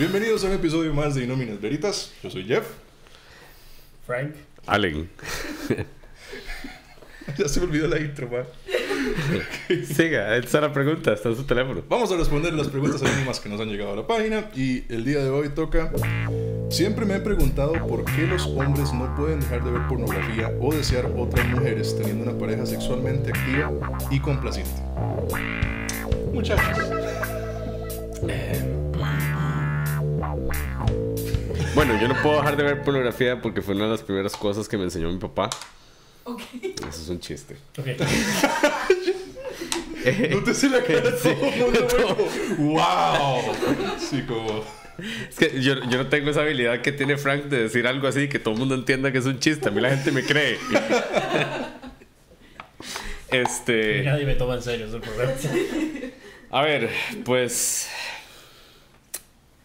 Bienvenidos a un episodio más de Inóminas Veritas. Yo soy Jeff. Frank. Allen. ya se me olvidó la intro, man. Siga, esta es la pregunta, está en su teléfono. Vamos a responder las preguntas anónimas que nos han llegado a la página. Y el día de hoy toca. Siempre me he preguntado por qué los hombres no pueden dejar de ver pornografía o desear otras mujeres teniendo una pareja sexualmente activa y complaciente. Muchachos. Bueno, yo no puedo dejar de ver pornografía porque fue una de las primeras cosas que me enseñó mi papá. Ok. Eso es un chiste. Ok. No te sé la cara de Sí. ¡Wow! Sí, como. Es que yo, yo no tengo esa habilidad que tiene Frank de decir algo así que todo el mundo entienda que es un chiste. A mí la gente me cree. Este. Nadie me toma en serio, es el problema. A ver, pues.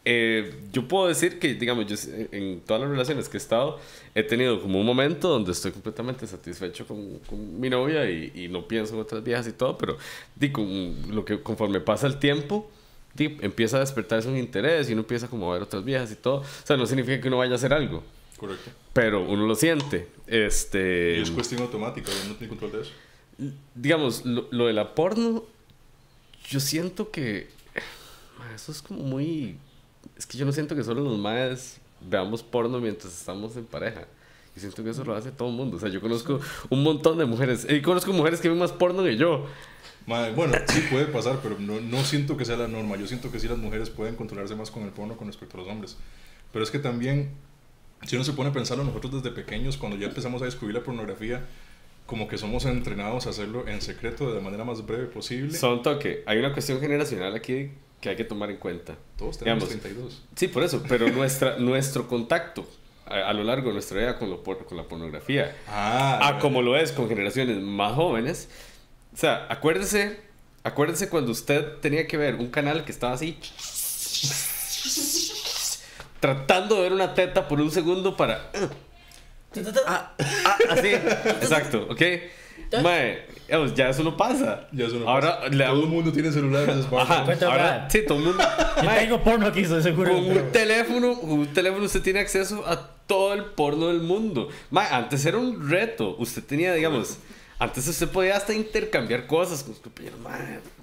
Eh, yo puedo decir que, digamos, yo en todas las relaciones que he estado, he tenido como un momento donde estoy completamente satisfecho con, con mi novia y, y no pienso en otras viejas y todo, pero di, con lo que conforme pasa el tiempo, di, empieza a despertarse un interés y uno empieza como a ver otras viejas y todo. O sea, no significa que uno vaya a hacer algo, Correcto. pero uno lo siente. Este. Y es cuestión automática, no tengo control de eso. digamos, lo, lo de la porno, yo siento que. Eso es como muy. Es que yo no siento que solo los maes veamos porno mientras estamos en pareja. Yo siento que eso lo hace todo el mundo. O sea, yo conozco un montón de mujeres. Y conozco mujeres que ven más porno que yo. Madre, bueno, sí puede pasar, pero no, no siento que sea la norma. Yo siento que sí las mujeres pueden controlarse más con el porno con respecto a los hombres. Pero es que también, si uno se pone a pensarlo, nosotros desde pequeños, cuando ya empezamos a descubrir la pornografía, como que somos entrenados a hacerlo en secreto de la manera más breve posible. Son toque. Hay una cuestión generacional aquí que hay que tomar en cuenta. Todos tenemos digamos, 32. Sí, por eso. Pero nuestra, nuestro contacto a, a lo largo de nuestra vida con, lo con la pornografía Ah, a como lo es con generaciones más jóvenes. O sea, acuérdese, acuérdese cuando usted tenía que ver un canal que estaba así tratando de ver una teta por un segundo para ah, ah, así, exacto, ¿ok? Mae, ya eso no pasa. Ya eso no Ahora pasa. le Todo el mundo tiene celulares, smartphones. Ahora mae. sí, todo el mundo. Yo Mae, tengo porno aquí, estoy seguro. con pero- un teléfono, con un teléfono usted tiene acceso a todo el porno del mundo. Ma, antes era un reto. Usted tenía, digamos, antes usted podía hasta intercambiar cosas con sus compañeros. Ma,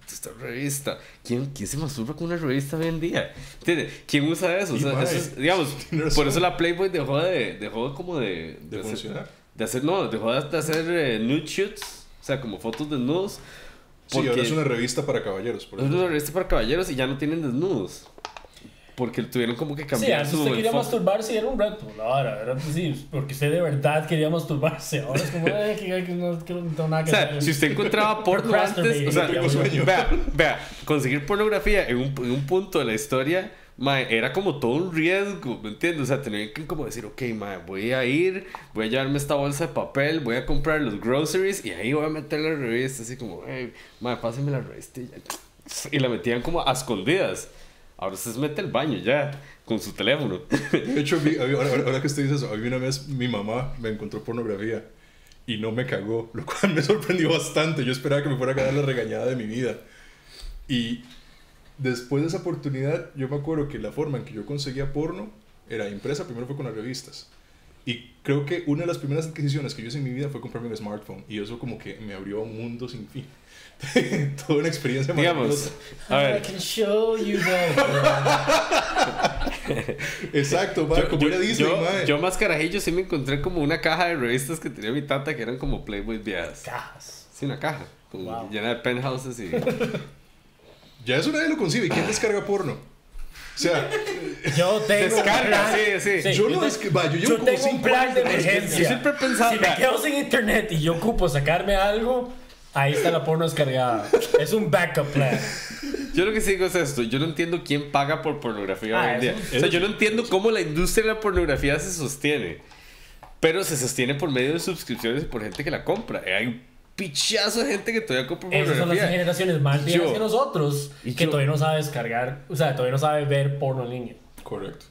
esta revista. ¿Quién, ¿Quién se masturba con una revista hoy en día? ¿Entiende? ¿Quién usa eso? O sea, eso es- digamos, por eso la Playboy dejó de, dejó como de, De hacer- funcionar. De hacer, no, dejó de hacer eh, nude shoots, o sea, como fotos desnudos. Sí, ahora porque- es una revista para caballeros. Por es una revista para caballeros y ya no tienen desnudos. Porque tuvieron como que Sí, cambiar antes su usted quería masturbarse y era un reto. Ahora, era pues, sí, porque usted de verdad quería masturbarse. Ahora es como, eh, que, que no, que no tengo nada O que sea, hacer. si usted encontraba porno antes, o sea, vea, vea, conseguir pornografía en un, en un punto de la historia, mae, era como todo un riesgo, ¿me entiendes? O sea, tenía que como decir, ok, mae, voy a ir, voy a llevarme esta bolsa de papel, voy a comprar los groceries y ahí voy a meter la revista, así como, hey, mae, pásame la revista y la metían como a escondidas. Ahora se mete al baño ya, con su teléfono. De hecho, ahora- ahora que usted dice eso, a mí una vez mi mamá me encontró pornografía y no me cagó, lo cual me sorprendió bastante. Yo esperaba que me fuera a quedar la regañada de mi vida. Y después de esa oportunidad, yo me acuerdo que la forma en que yo conseguía porno era impresa, primero fue con las revistas. Y creo que una de las primeras adquisiciones que yo hice en mi vida fue comprarme un smartphone. Y eso como que me abrió un mundo sin fin. Toda una experiencia Digamos, maravillosa. a I ver, can show you Exacto, ma, yo, como yo- era Disney, yo- yo más carajillo sí me encontré como una caja de revistas que tenía mi tata que eran como Playboy viejas. cajas. Sí, una caja, como Wow. llena de penthouses y... Ya eso nadie lo concibe. ¿Y quién descarga porno? O sea, Yo tengo Descarga, un plan. sí, sí. yo no te- es que va, yo llevo yo como tengo un plan de emergencia. Yo siempre he pensado- Si me quedo sin internet y yo ocupo sacarme algo, ahí está la porno descargada. Es un backup plan. Yo lo que sí digo es esto, yo no entiendo quién paga por pornografía Ah, hoy en día. O sea, yo no entiendo cómo la industria de la pornografía se sostiene. Pero se sostiene por medio de suscripciones y por gente que la compra. Hay un pichazo de gente que todavía compra Esas son las pornografía. generaciones más viejas que nosotros y que yo- todavía no sabe descargar, o sea, todavía no sabe ver porno en línea. Correcto.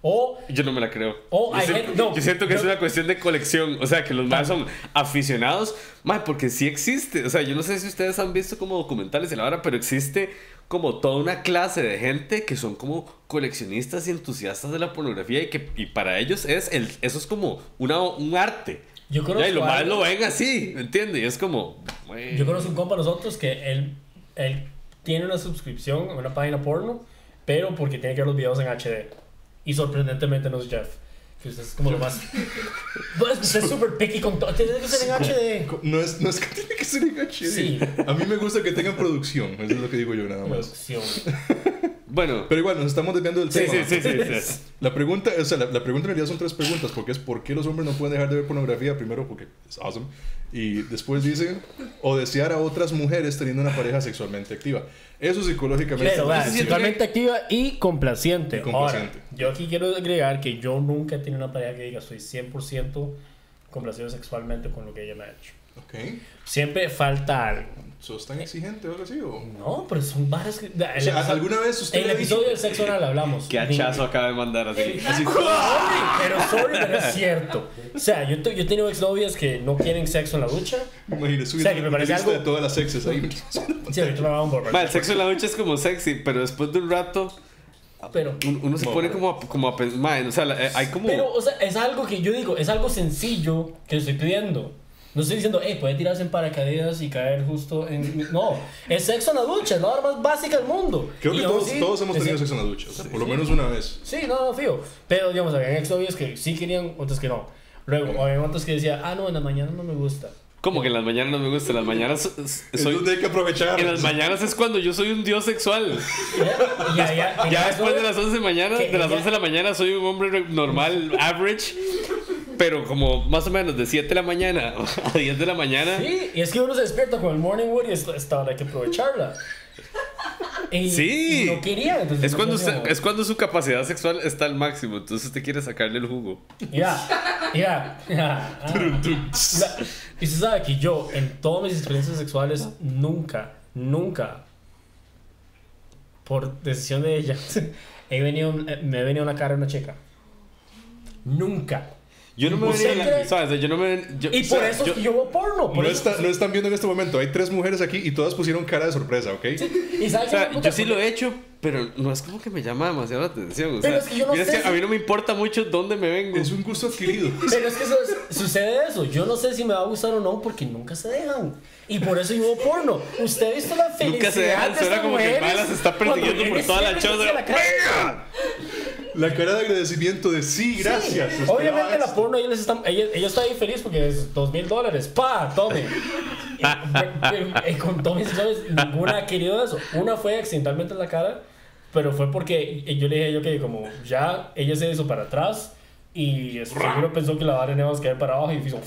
O Yo no me la creo. Oh, yo, siento, gente- no, yo siento que es una cuestión de colección. O sea, que los más son aficionados. Más porque sí existe. O sea, yo no sé si ustedes han visto como documentales y la hora, pero existe como toda una clase de gente que son como coleccionistas y entusiastas de la pornografía y que y para ellos es el, eso es como una, un arte. Yo conozco Ya, y lo a más lo ven así, ¿me entiendes? Y es como... Yo conozco un compa de nosotros que él, él tiene una suscripción a una página porno, pero porque tiene que ver los videos en HD. Y sorprendentemente no es Jeff. Que usted es como lo más. Usted es súper picky con todo. Tiene que ser en HD. No es, no es que tiene que ser en HD. Sí. A mí me gusta que tengan producción. Eso es lo que digo yo nada más. Producción. Bueno, Pero igual, nos estamos desviando del sí, tema. sí, sí, sí, sí. La pregunta, o sea, la, la pregunta en realidad son tres preguntas, porque es ¿por qué los hombres no pueden dejar de ver pornografía? Primero, porque es awesome. Y después dicen, o desear a otras mujeres teniendo una pareja sexualmente activa. Eso psicológicamente... Claro, sí sexualmente activa y complaciente. Y complaciente. Ahora, yo aquí quiero agregar que yo nunca he tenido una pareja que diga estoy 100% complacido sexualmente con lo que ella me ha hecho. Ok. Siempre falta algo. ¿Sos tan exigente ahora sí o...? No, pero son barras que... O sea, ¿alguna vez usted En el episodio del sexo anal hablamos. Qué hachazo acaba de mandar así. Así, Sorry, pero sorry, pero es cierto. O sea, yo, te- yo he tenido exnovias que no quieren sexo en la ducha. Imagínese, O sea, que me parece algo- de todas las sexes ahí. Sí, ahorita lo vamos por Ma, el sexo en la ducha es como sexy, pero después de un rato Pero, un- uno se No, pone como a, como a pen- ma, o sea, eh, hay como pero, o sea, es algo que yo digo, es algo sencillo que estoy pidiendo. No estoy diciendo, hey, puede tirarse en paracaídas y caer justo en. No, es sexo en la ducha, es la hora más básica del mundo. Creo Y que todos, así, todos hemos tenido sexo en la ducha, o sea, por lo menos una vez. Sí, no, no, fío. Pero, digamos, había exnovias que sí querían, otras que no. Luego, había otras que decía, ah, no, en la mañana no me gusta. como que en las mañanas no me gusta, en las mañanas soy donde hay que aprovechar. en las mañanas es cuando yo soy un dios sexual. Y ya, ya, Ya después de las 11 de mañana, de las ella- 11 de la mañana soy un hombre re- normal, average, pero como más o menos de 7 de la mañana a 10 de la mañana. Sí, y es que uno se despierta con el morning wood y esta esta hora hay que aprovecharla. Y, Sí. y no quería, entonces. Es no cuando, usted- es cuando su capacidad sexual está al máximo, entonces usted quiere sacarle el jugo. Ya, ya, ya. Y se sabe que yo, en todas mis experiencias sexuales, nunca, nunca, por decisión de ella, he venido, me he venido una cara de una chica. Nunca. Yo no me ¿Usted venía, cree? ¿sabes? Yo no me yo- Y o por sea, eso yo- yo veo porno. Por No, eso- está- no están viendo en este momento, hay tres mujeres aquí y todas pusieron cara de sorpresa, ¿ok? Y sabes O sea, yo sí lo he hecho, pero no es como que me llama demasiado la atención. O sea, Pero es que yo no sé que a mí no me importa mucho dónde me vengo. Es un gusto adquirido. Pero es que eso es- sucede eso. Yo no sé si me va a gustar o no porque nunca se dejan. Y por eso yo veo porno. Usted ha visto la felicidad Nunca se dejan, de suena como que el las está persiguiendo por toda la choza. hacia la cara. La de agradecimiento de sí, gracias. Sí. esperaba Obviamente la esto. porno ellos están, ella, ella está ahí feliz porque es dos mil dólares. ¡Pa! Tome. Y- y con todas mis historias, ninguna ha querido eso. Una fue accidentalmente en la cara, pero fue porque yo le dije a ella que como ya ella se hizo para atrás y seguro pensó que la vara no iba a caer para abajo y hizo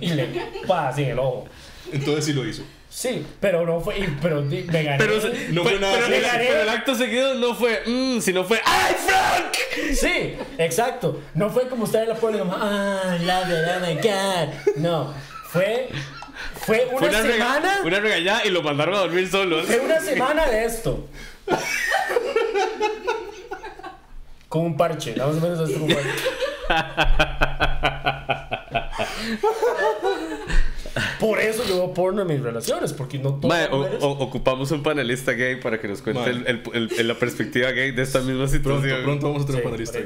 y le pa así en el ojo. Entonces sí lo hizo. Sí, pero no fue, pero me gané. Pero, No fue- fue nada pero, el, pero el acto seguido no fue, mmm, sino fue, ¡ay, Frank! Sí, exacto. No fue como estar en la puerta como, ah, love it, oh my god. No, fue, fue una, Fue una, rega- semana. una regañada y lo mandaron a dormir solos. Fue una semana de esto. Con un parche, más o menos esto con un parche. Por eso yo veo porno en mis relaciones, porque no todas Mae, o- o- ocupamos un panelista gay para que nos cuente el- el- el- la perspectiva gay de esta misma situación. Pronto, pronto vamos a tener Sí, un panelista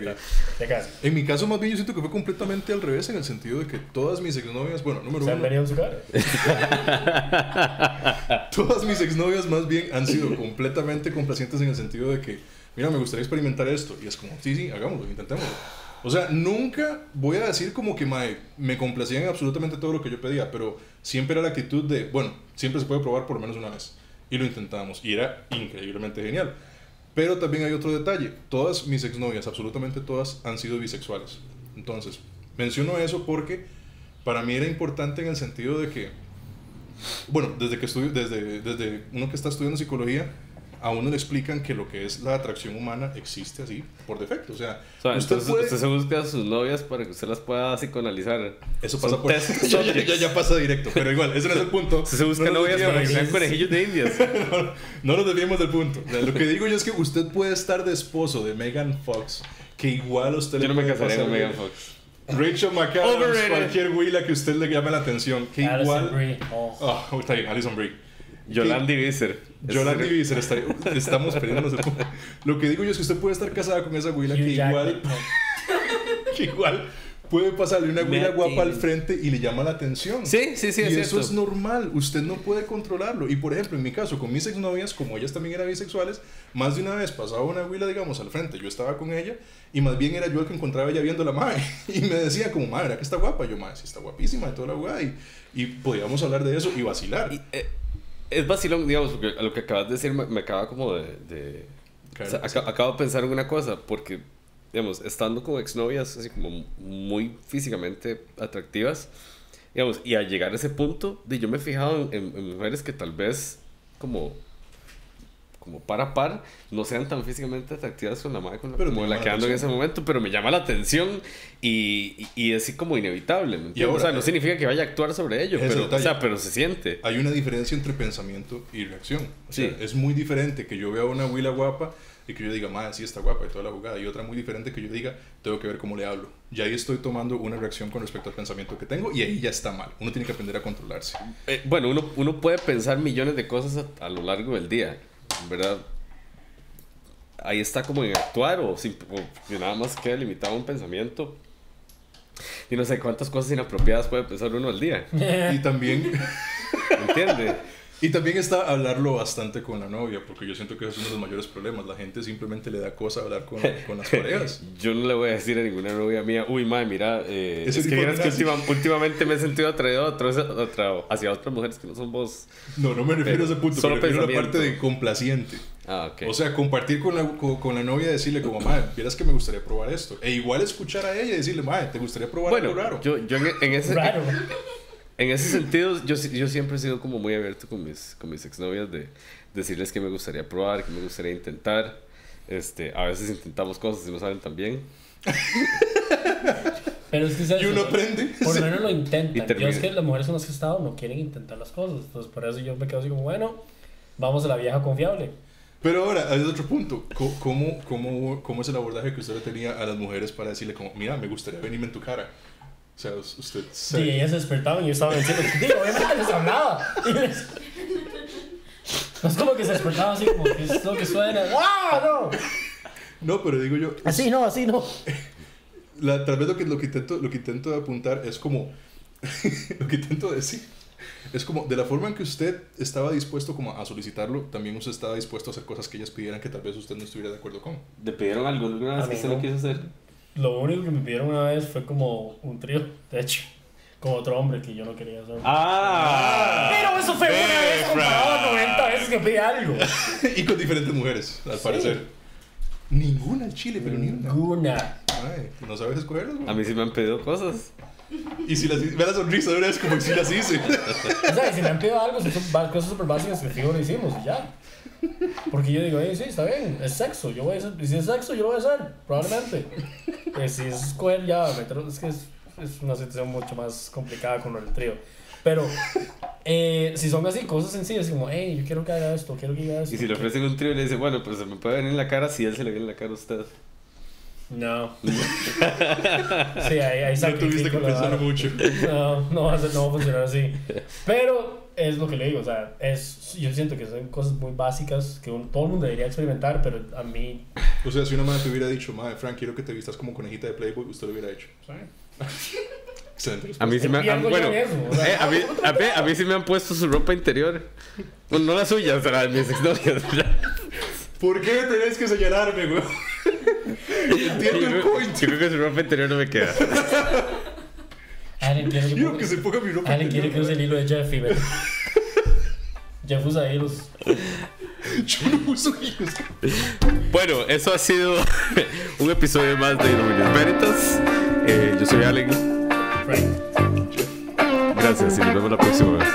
casi. En mi caso, más bien, yo siento que fue completamente al revés, en el sentido de que todas mis exnovias, bueno, número Se han uno, venido en su cara. todas mis exnovias más bien han sido completamente complacientes en el sentido de que, mira, me gustaría experimentar esto. Y es como, sí, sí, hagámoslo, intentémoslo. O sea, nunca voy a decir como que mae, me complacían en absolutamente todo lo que yo pedía, pero siempre era la actitud de, bueno, siempre se puede probar por lo menos una vez. Y lo intentamos. Y era increíblemente genial. Pero también hay otro detalle. Todas mis exnovias, absolutamente todas, han sido bisexuales. Entonces, menciono eso porque para mí era importante en el sentido de que, bueno, desde que estudio, desde, desde uno que está estudiando psicología, a uno le explican que lo que es la atracción humana existe así por defecto. O sea, O sea, usted entonces puede- usted se busca a sus novias para que usted las pueda psicoanalizar. Eso Son pasa por test ya, ya, ya, ya pasa directo, pero igual, ese no es el punto. Usted se busca No novias para que sean conejillos de indias. no, no nos desviemos del punto. O sea, lo que digo yo es que usted puede estar de esposo de Megan Fox, que igual usted Yo le no me casaré pasar con. Megan Fox. Rachel McAdams, Overrated. cualquier huila que usted le llame la atención, que Alison igual... Brie, oh. Ah, está bien, Alison Brie. Yolandi Visser. Yolandi Visser, estaría- estamos punto. Lo que digo yo es que usted puede estar casada con esa güila que igual, que igual puede pasarle una güila guapa al frente y le llama la atención. Sí, sí, sí, y es eso cierto. es normal, usted no puede controlarlo. Y por ejemplo, en mi caso, con mis exnovias, como ellas también eran bisexuales, más de una vez pasaba una güila, digamos, al frente, yo estaba con ella, y más bien era yo el que encontraba ella viendo la madre. Y me decía como, madre, ¿verdad que está guapa? Yo, madre, sí está guapísima de toda la weá. Y, y podíamos hablar de eso y vacilar. Y, eh, es vacilón, digamos, porque a lo que acabas de decir me, me acaba como de... de- o sea, aca- acabo de pensar en una cosa, porque, digamos, estando con exnovias así como muy físicamente atractivas, digamos, y al llegar a ese punto, de, yo me he fijado en, en- en mujeres que tal vez como como par a par, no sean tan físicamente atractivas con la madre con la, Pero como la que ando en ese momento, pero me llama la atención y, y, y es así como inevitable, ¿me entiendes? ahora, o sea, no eh, significa que vaya a actuar sobre ello, pero, o detalle. sea, pero se siente. hay una diferencia entre pensamiento y reacción. O sea, Sí. es muy diferente que yo vea una huila guapa y que yo diga, madre, sí está guapa y toda la jugada. Y otra muy diferente que yo diga, tengo que ver cómo le hablo. Ya ahí estoy tomando una reacción con respecto al pensamiento que tengo y ahí ya está mal. Uno tiene que aprender a controlarse. Eh, bueno, uno, uno puede pensar millones de cosas a, a lo largo del día, ¿verdad? Ahí está como en actuar o, que nada más queda limitado a un pensamiento. Y no sé cuántas cosas inapropiadas puede pensar uno al día, Y también, ¿entiende? Y también está hablarlo bastante con la novia, porque yo siento que ese es uno de los mayores problemas. La gente simplemente le da cosa hablar con, con las parejas. Yo no le voy a decir a ninguna novia mía, uy, madre, mira, eh, es que que última- últimamente me he sentido atraído otra- hacia otras mujeres que no son vos. No, no me refiero a ese punto, Solo me refiero a la parte de complaciente. Ah, ok. O sea, compartir con la, con, con la novia y decirle como, madre, vieras que me gustaría probar esto. E igual escuchar a ella y decirle, madre, ¿te gustaría probar algo bueno, raro? yo, yo en, en ese, Raro. En ese sentido, yo, yo siempre he sido como muy abierto con mis, con mis exnovias de decirles que me gustaría probar, que me gustaría intentar. Este, a veces intentamos cosas y no salen tan bien. Pero es que es Y uno ¿no? aprende. Por lo menos lo Y intentan. Yo es que las mujeres con las que he estado no quieren intentar las cosas. Entonces, por eso yo me quedo así como, bueno, vamos a la vieja confiable. Pero ahora, hay otro punto. ¿Cómo, cómo, ¿Cómo es el abordaje que usted le tenía a las mujeres para decirle como, mira, me gustaría venirme en tu cara? O sea, us- usted... Sí, ellas se despertaban y yo estaba diciendo, digo, obviamente les hablaba. Y les- No es como que se despertaban así como que es lo que suena. ¡Ah, no! No, pero digo yo... Así no, así no. La, tal vez lo que, lo, que intento, lo que intento de apuntar es como... lo que intento decir es como de la forma en que usted estaba dispuesto como a solicitarlo, también usted estaba dispuesto a hacer cosas que ellas pidieran que tal vez usted no estuviera de acuerdo con. ¿Te pidieron algo alguna vez que usted no quiso hacer? Lo único que me pidieron una vez fue como un trío, de hecho, con otro hombre que yo no quería hacer. ¡Ah! Pero eso fue una vez comparado a 90 veces que pedí algo. y con diferentes mujeres, al parecer. Ninguna en Chile, pero ni una. Ninguna. Ay, no sabes escogerlas. A mí sí me han pedido cosas. Y si las ve la sonrisa de una vez como que si las hice. O sea, si me han pedido algo, si son cosas súper básicas que fijo lo hicimos y ya. Porque yo digo, hey, sí, está bien, es sexo, yo voy a hacer, y si es sexo, yo lo voy a hacer, probablemente. Eh, si es escoger ya, meter- es que es, es una situación mucho más complicada con el trío. Pero, eh, si son así, cosas sencillas, como, hey, yo quiero que haga esto, quiero que haga esto. Y si le ofrecen un trío y le dice, bueno, pues se me puede venir en la cara si él se le viene en la cara a usted. No. Sí, ahí, ahí No tuviste que pensar mucho. No, no va, a ser- no va a funcionar así. Pero es lo que le digo, o sea, es, yo siento que son cosas muy básicas que un- todo el mundo debería experimentar, pero a mí... O sea, si una madre te hubiera dicho, madre, Frank, quiero que te vistas como conejita de Playboy, usted lo hubiera hecho. A mí sí me bueno, eso, o sea. eh, a, mí, a, mí, a mí sí me han puesto su ropa interior. Bueno, no la suya, o sea, mis exnovias. ¿Por qué tenés que señalarme, güey? Entiendo Yo el point. yo creo que su ropa interior no me queda. Alguien quiere que, Quiero que se ponga mi ropa. quiere que use el hilo de Jeffy, ¿verdad? Jeff usa hilos. Yo no uso hilos. Bueno, eso ha sido un episodio más de Illuminus Veritas. Eh, yo soy Allen. Frank. Gracias y nos vemos la próxima vez.